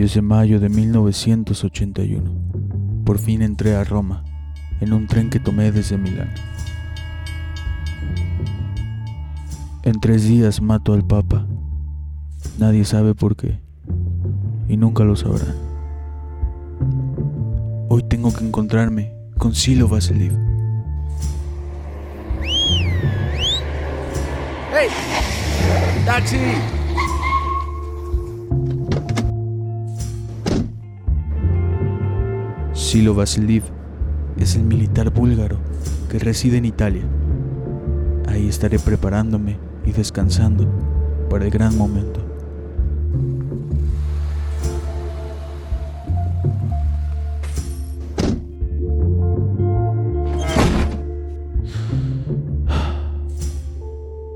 10 de mayo de 1981. Por fin entré a Roma, en un tren que tomé desde Milán. En tres días mato al Papa. Nadie sabe por qué. Y nunca lo sabrá. Hoy tengo que encontrarme con Silo Vasiliv. ¡Hey! ¡Taxi! Silo Vasiliv es el militar búlgaro que reside en Italia. Ahí estaré preparándome y descansando para el gran momento.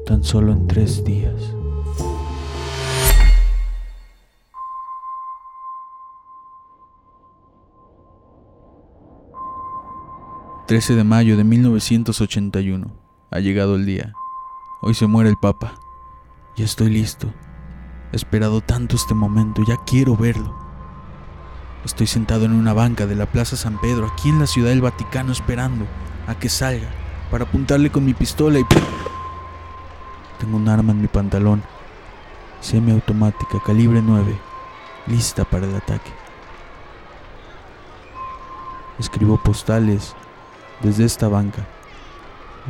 Tan solo en tres días. ...13 de mayo de 1981... ...ha llegado el día... ...hoy se muere el Papa... ...ya estoy listo... ...he esperado tanto este momento... ...ya quiero verlo... Estoy sentado en una banca de la Plaza San Pedro... ...aquí en la Ciudad del Vaticano esperando... ...a que salga... ...para apuntarle con mi pistola y... Tengo un arma en mi pantalón... ...semiautomática, calibre 9... ...lista para el ataque... Escribo postales desde esta banca.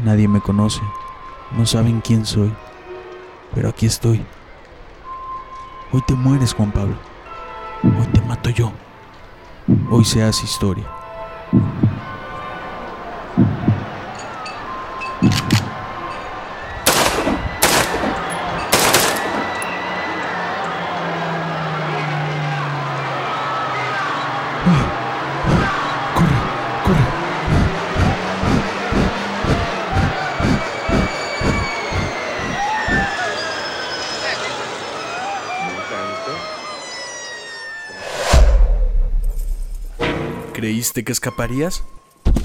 Nadie me conoce, no saben quién soy, pero aquí estoy. Hoy te mueres, Juan Pablo. Hoy te mato yo. Hoy se hace historia. ¿Creíste que escaparías?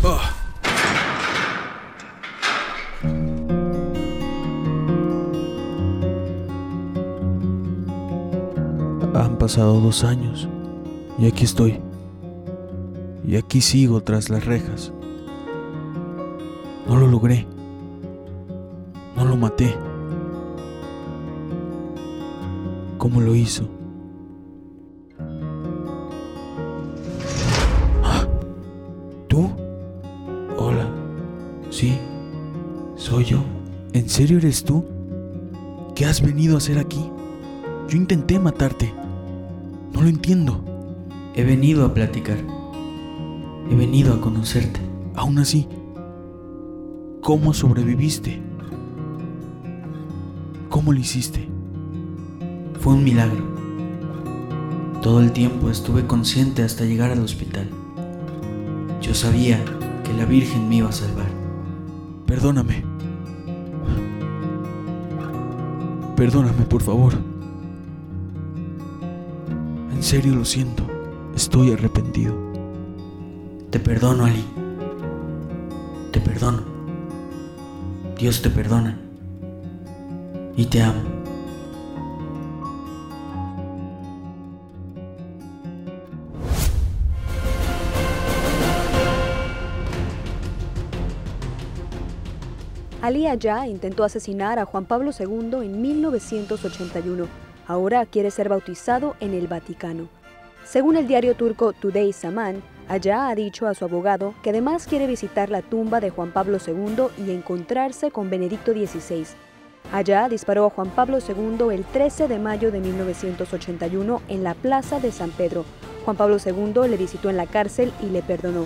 Oh. Han pasado dos años y aquí estoy. Y aquí sigo tras las rejas. No lo logré. No lo maté. ¿Cómo lo hizo? ¿Tú? Hola. Sí, soy yo. ¿En serio eres tú? ¿Qué has venido a hacer aquí? Yo intenté matarte. No lo entiendo. He venido a platicar. He venido a conocerte. Aún así, ¿cómo sobreviviste? ¿Cómo lo hiciste? Fue un milagro. Todo el tiempo estuve consciente hasta llegar al hospital. Yo sabía que la Virgen me iba a salvar. Perdóname. Perdóname, por favor. En serio lo siento. Estoy arrepentido. Te perdono, Ali. Te perdono. Dios te perdona. Y te amo. Ali Ayá intentó asesinar a Juan Pablo II en 1981. Ahora quiere ser bautizado en el Vaticano. Según el diario turco Today Zaman, Ayá ha dicho a su abogado que además quiere visitar la tumba de Juan Pablo II y encontrarse con Benedicto XVI. Ayá disparó a Juan Pablo II el 13 de mayo de 1981 en la Plaza de San Pedro. Juan Pablo II le visitó en la cárcel y le perdonó.